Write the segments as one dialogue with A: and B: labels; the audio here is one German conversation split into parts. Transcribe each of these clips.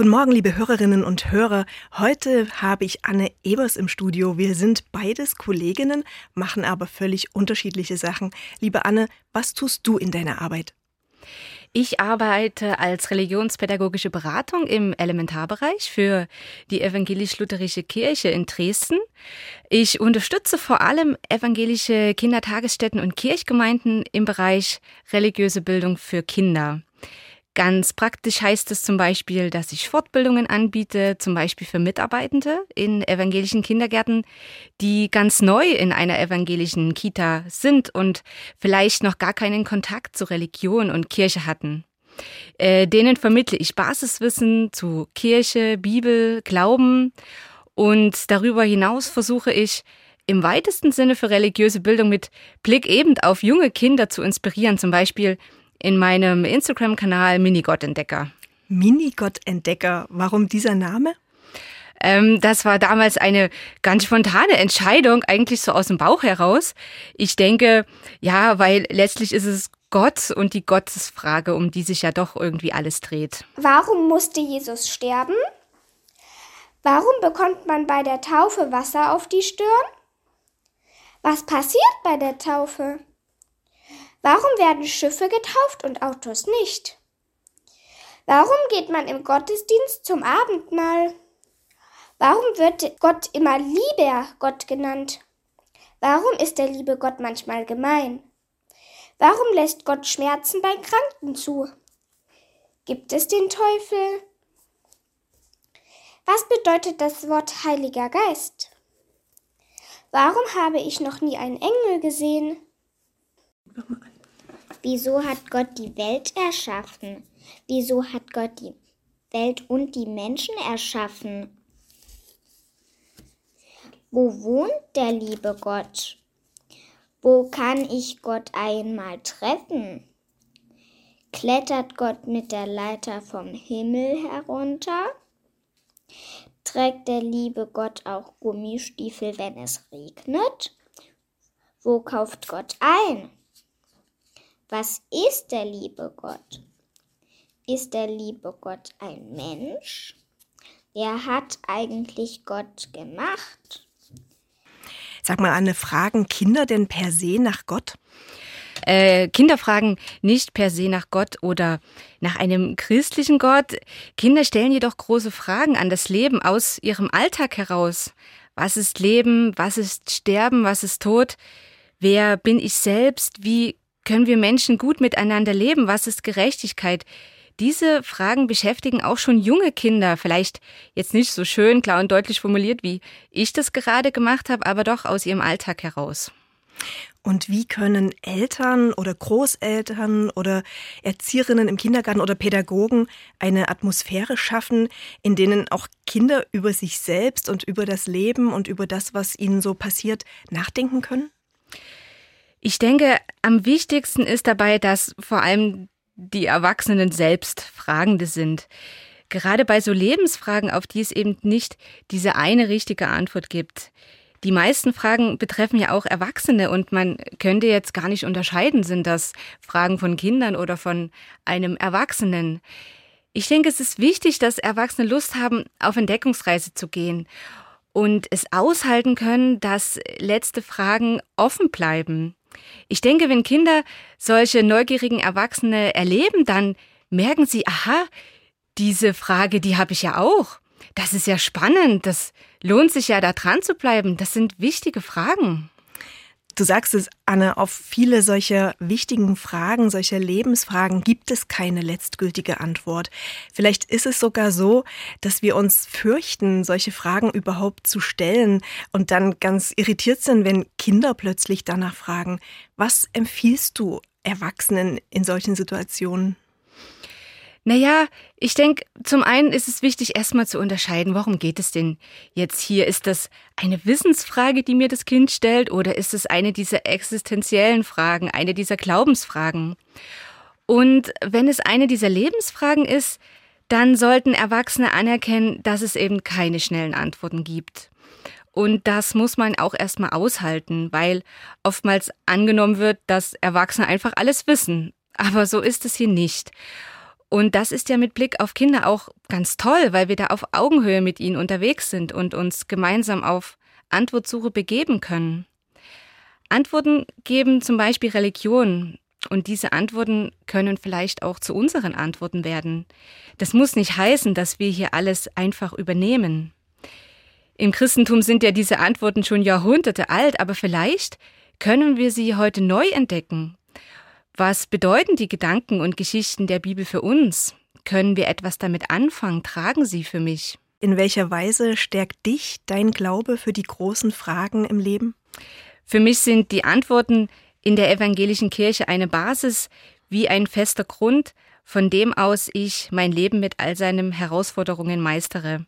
A: Guten Morgen, liebe Hörerinnen und Hörer. Heute habe ich Anne Ebers im Studio. Wir sind beides Kolleginnen, machen aber völlig unterschiedliche Sachen. Liebe Anne, was tust du in deiner Arbeit?
B: Ich arbeite als religionspädagogische Beratung im Elementarbereich für die evangelisch-lutherische Kirche in Dresden. Ich unterstütze vor allem evangelische Kindertagesstätten und Kirchgemeinden im Bereich religiöse Bildung für Kinder. Ganz praktisch heißt es zum Beispiel, dass ich Fortbildungen anbiete, zum Beispiel für Mitarbeitende in evangelischen Kindergärten, die ganz neu in einer evangelischen Kita sind und vielleicht noch gar keinen Kontakt zu Religion und Kirche hatten. Äh, denen vermittle ich Basiswissen zu Kirche, Bibel, Glauben und darüber hinaus versuche ich, im weitesten Sinne für religiöse Bildung mit Blick eben auf junge Kinder zu inspirieren, zum Beispiel in meinem Instagram-Kanal Minigott-Entdecker.
A: Minigott-Entdecker, warum dieser Name?
B: Ähm, das war damals eine ganz spontane Entscheidung, eigentlich so aus dem Bauch heraus. Ich denke, ja, weil letztlich ist es Gott und die Gottesfrage, um die sich ja doch irgendwie alles dreht.
C: Warum musste Jesus sterben? Warum bekommt man bei der Taufe Wasser auf die Stirn? Was passiert bei der Taufe? Warum werden Schiffe getauft und Autos nicht? Warum geht man im Gottesdienst zum Abendmahl? Warum wird Gott immer lieber Gott genannt? Warum ist der liebe Gott manchmal gemein? Warum lässt Gott Schmerzen bei Kranken zu? Gibt es den Teufel? Was bedeutet das Wort Heiliger Geist? Warum habe ich noch nie einen Engel gesehen?
D: Wieso hat Gott die Welt erschaffen? Wieso hat Gott die Welt und die Menschen erschaffen? Wo wohnt der liebe Gott? Wo kann ich Gott einmal treffen? Klettert Gott mit der Leiter vom Himmel herunter? Trägt der liebe Gott auch Gummistiefel, wenn es regnet? Wo kauft Gott ein? Was ist der liebe Gott? Ist der liebe Gott ein Mensch? Wer hat eigentlich Gott gemacht?
A: Sag mal, Anne, fragen Kinder denn per se nach Gott?
B: Äh, Kinder fragen nicht per se nach Gott oder nach einem christlichen Gott. Kinder stellen jedoch große Fragen an das Leben aus ihrem Alltag heraus. Was ist Leben? Was ist Sterben? Was ist Tod? Wer bin ich selbst? Wie können wir Menschen gut miteinander leben? Was ist Gerechtigkeit? Diese Fragen beschäftigen auch schon junge Kinder, vielleicht jetzt nicht so schön, klar und deutlich formuliert, wie ich das gerade gemacht habe, aber doch aus ihrem Alltag heraus.
A: Und wie können Eltern oder Großeltern oder Erzieherinnen im Kindergarten oder Pädagogen eine Atmosphäre schaffen, in denen auch Kinder über sich selbst und über das Leben und über das, was ihnen so passiert, nachdenken können?
B: Ich denke, am wichtigsten ist dabei, dass vor allem die Erwachsenen selbst Fragende sind. Gerade bei so Lebensfragen, auf die es eben nicht diese eine richtige Antwort gibt. Die meisten Fragen betreffen ja auch Erwachsene und man könnte jetzt gar nicht unterscheiden, sind das Fragen von Kindern oder von einem Erwachsenen. Ich denke, es ist wichtig, dass Erwachsene Lust haben, auf Entdeckungsreise zu gehen und es aushalten können, dass letzte Fragen offen bleiben. Ich denke, wenn Kinder solche neugierigen Erwachsene erleben, dann merken sie, aha, diese Frage, die habe ich ja auch. Das ist ja spannend, das lohnt sich ja da dran zu bleiben. Das sind wichtige Fragen.
A: Du sagst es, Anne, auf viele solcher wichtigen Fragen, solcher Lebensfragen gibt es keine letztgültige Antwort. Vielleicht ist es sogar so, dass wir uns fürchten, solche Fragen überhaupt zu stellen und dann ganz irritiert sind, wenn Kinder plötzlich danach fragen. Was empfiehlst du Erwachsenen in solchen Situationen?
B: Naja, ich denke, zum einen ist es wichtig, erstmal zu unterscheiden, warum geht es denn jetzt hier? Ist das eine Wissensfrage, die mir das Kind stellt, oder ist es eine dieser existenziellen Fragen, eine dieser Glaubensfragen? Und wenn es eine dieser Lebensfragen ist, dann sollten Erwachsene anerkennen, dass es eben keine schnellen Antworten gibt. Und das muss man auch erstmal aushalten, weil oftmals angenommen wird, dass Erwachsene einfach alles wissen. Aber so ist es hier nicht. Und das ist ja mit Blick auf Kinder auch ganz toll, weil wir da auf Augenhöhe mit ihnen unterwegs sind und uns gemeinsam auf Antwortsuche begeben können. Antworten geben zum Beispiel Religion. Und diese Antworten können vielleicht auch zu unseren Antworten werden. Das muss nicht heißen, dass wir hier alles einfach übernehmen. Im Christentum sind ja diese Antworten schon Jahrhunderte alt, aber vielleicht können wir sie heute neu entdecken. Was bedeuten die Gedanken und Geschichten der Bibel für uns? Können wir etwas damit anfangen? Tragen sie für mich?
A: In welcher Weise stärkt dich dein Glaube für die großen Fragen im Leben?
B: Für mich sind die Antworten in der evangelischen Kirche eine Basis wie ein fester Grund, von dem aus ich mein Leben mit all seinen Herausforderungen meistere.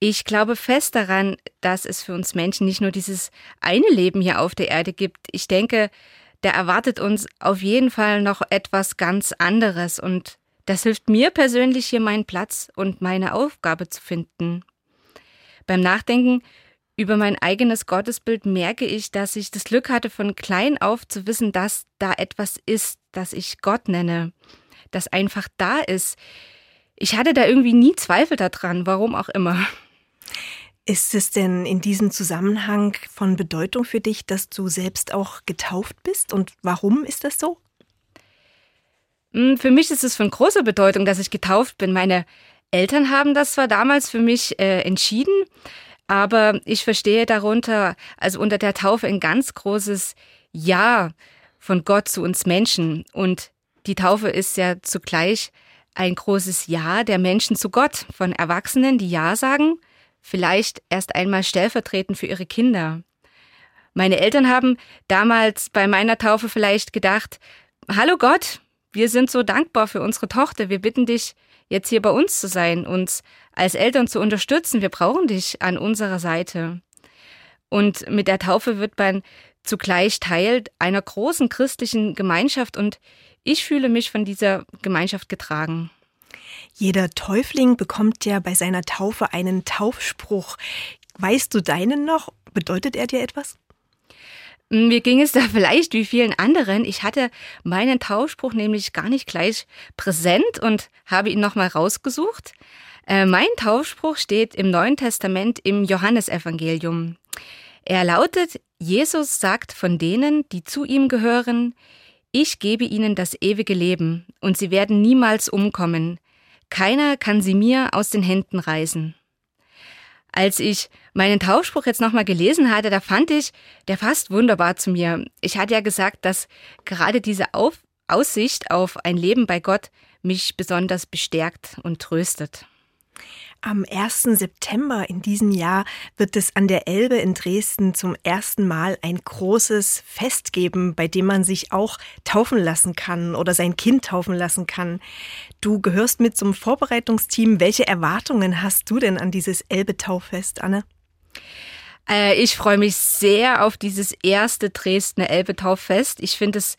B: Ich glaube fest daran, dass es für uns Menschen nicht nur dieses eine Leben hier auf der Erde gibt. Ich denke, da erwartet uns auf jeden Fall noch etwas ganz anderes und das hilft mir persönlich hier meinen Platz und meine Aufgabe zu finden. Beim Nachdenken über mein eigenes Gottesbild merke ich, dass ich das Glück hatte, von klein auf zu wissen, dass da etwas ist, das ich Gott nenne, das einfach da ist. Ich hatte da irgendwie nie Zweifel daran, warum auch immer.
A: Ist es denn in diesem Zusammenhang von Bedeutung für dich, dass du selbst auch getauft bist? Und warum ist das so?
B: Hm, für mich ist es von großer Bedeutung, dass ich getauft bin. Meine Eltern haben das zwar damals für mich äh, entschieden, aber ich verstehe darunter, also unter der Taufe ein ganz großes Ja von Gott zu uns Menschen. Und die Taufe ist ja zugleich ein großes Ja der Menschen zu Gott, von Erwachsenen, die Ja sagen vielleicht erst einmal stellvertretend für ihre Kinder. Meine Eltern haben damals bei meiner Taufe vielleicht gedacht, Hallo Gott, wir sind so dankbar für unsere Tochter, wir bitten dich, jetzt hier bei uns zu sein, uns als Eltern zu unterstützen, wir brauchen dich an unserer Seite. Und mit der Taufe wird man zugleich Teil einer großen christlichen Gemeinschaft und ich fühle mich von dieser Gemeinschaft getragen.
A: Jeder Täufling bekommt ja bei seiner Taufe einen Taufspruch. Weißt du deinen noch? Bedeutet er dir etwas?
B: Mir ging es da vielleicht wie vielen anderen. Ich hatte meinen Taufspruch nämlich gar nicht gleich präsent und habe ihn nochmal rausgesucht. Äh, mein Taufspruch steht im Neuen Testament im Johannesevangelium. Er lautet, Jesus sagt von denen, die zu ihm gehören, ich gebe ihnen das ewige Leben und sie werden niemals umkommen. Keiner kann sie mir aus den Händen reißen. Als ich meinen Taufspruch jetzt nochmal gelesen hatte, da fand ich, der fasst wunderbar zu mir. Ich hatte ja gesagt, dass gerade diese auf Aussicht auf ein Leben bei Gott mich besonders bestärkt und tröstet.
A: Am 1. September in diesem Jahr wird es an der Elbe in Dresden zum ersten Mal ein großes Fest geben, bei dem man sich auch taufen lassen kann oder sein Kind taufen lassen kann. Du gehörst mit zum Vorbereitungsteam. Welche Erwartungen hast du denn an dieses Elbe-Tauffest, Anne?
B: Äh, ich freue mich sehr auf dieses erste Dresdner Elbe-Tauffest. Ich finde es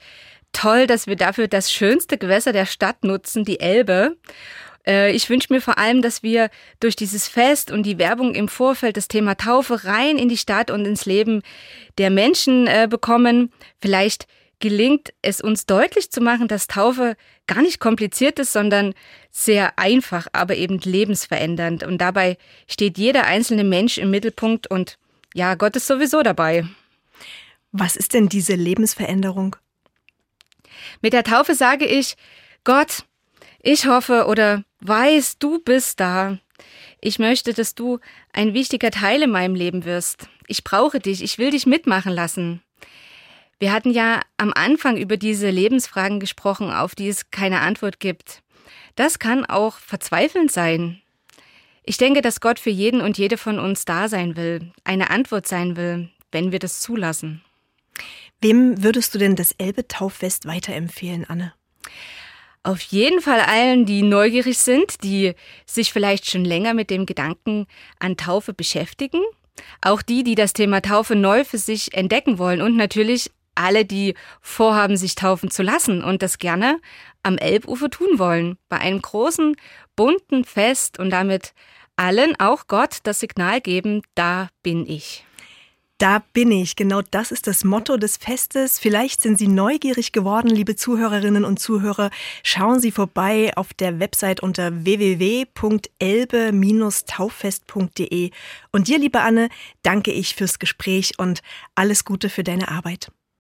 B: toll, dass wir dafür das schönste Gewässer der Stadt nutzen, die Elbe. Äh, ich wünsche mir vor allem, dass wir durch dieses Fest und die Werbung im Vorfeld das Thema Taufe rein in die Stadt und ins Leben der Menschen äh, bekommen. Vielleicht gelingt es uns deutlich zu machen, dass Taufe gar nicht kompliziert ist, sondern sehr einfach, aber eben lebensverändernd. Und dabei steht jeder einzelne Mensch im Mittelpunkt und ja, Gott ist sowieso dabei.
A: Was ist denn diese Lebensveränderung?
B: Mit der Taufe sage ich, Gott, ich hoffe oder weiß, du bist da. Ich möchte, dass du ein wichtiger Teil in meinem Leben wirst. Ich brauche dich, ich will dich mitmachen lassen. Wir hatten ja am Anfang über diese Lebensfragen gesprochen, auf die es keine Antwort gibt. Das kann auch verzweifelnd sein. Ich denke, dass Gott für jeden und jede von uns da sein will, eine Antwort sein will, wenn wir das zulassen.
A: Wem würdest du denn das Elbe-Tauffest weiterempfehlen, Anne?
B: Auf jeden Fall allen, die neugierig sind, die sich vielleicht schon länger mit dem Gedanken an Taufe beschäftigen. Auch die, die das Thema Taufe neu für sich entdecken wollen und natürlich alle, die vorhaben, sich taufen zu lassen und das gerne am Elbufer tun wollen. Bei einem großen, bunten Fest und damit allen, auch Gott, das Signal geben, da bin ich.
A: Da bin ich. Genau das ist das Motto des Festes. Vielleicht sind Sie neugierig geworden, liebe Zuhörerinnen und Zuhörer. Schauen Sie vorbei auf der Website unter www.elbe-tauffest.de. Und dir, liebe Anne, danke ich fürs Gespräch und alles Gute für deine Arbeit.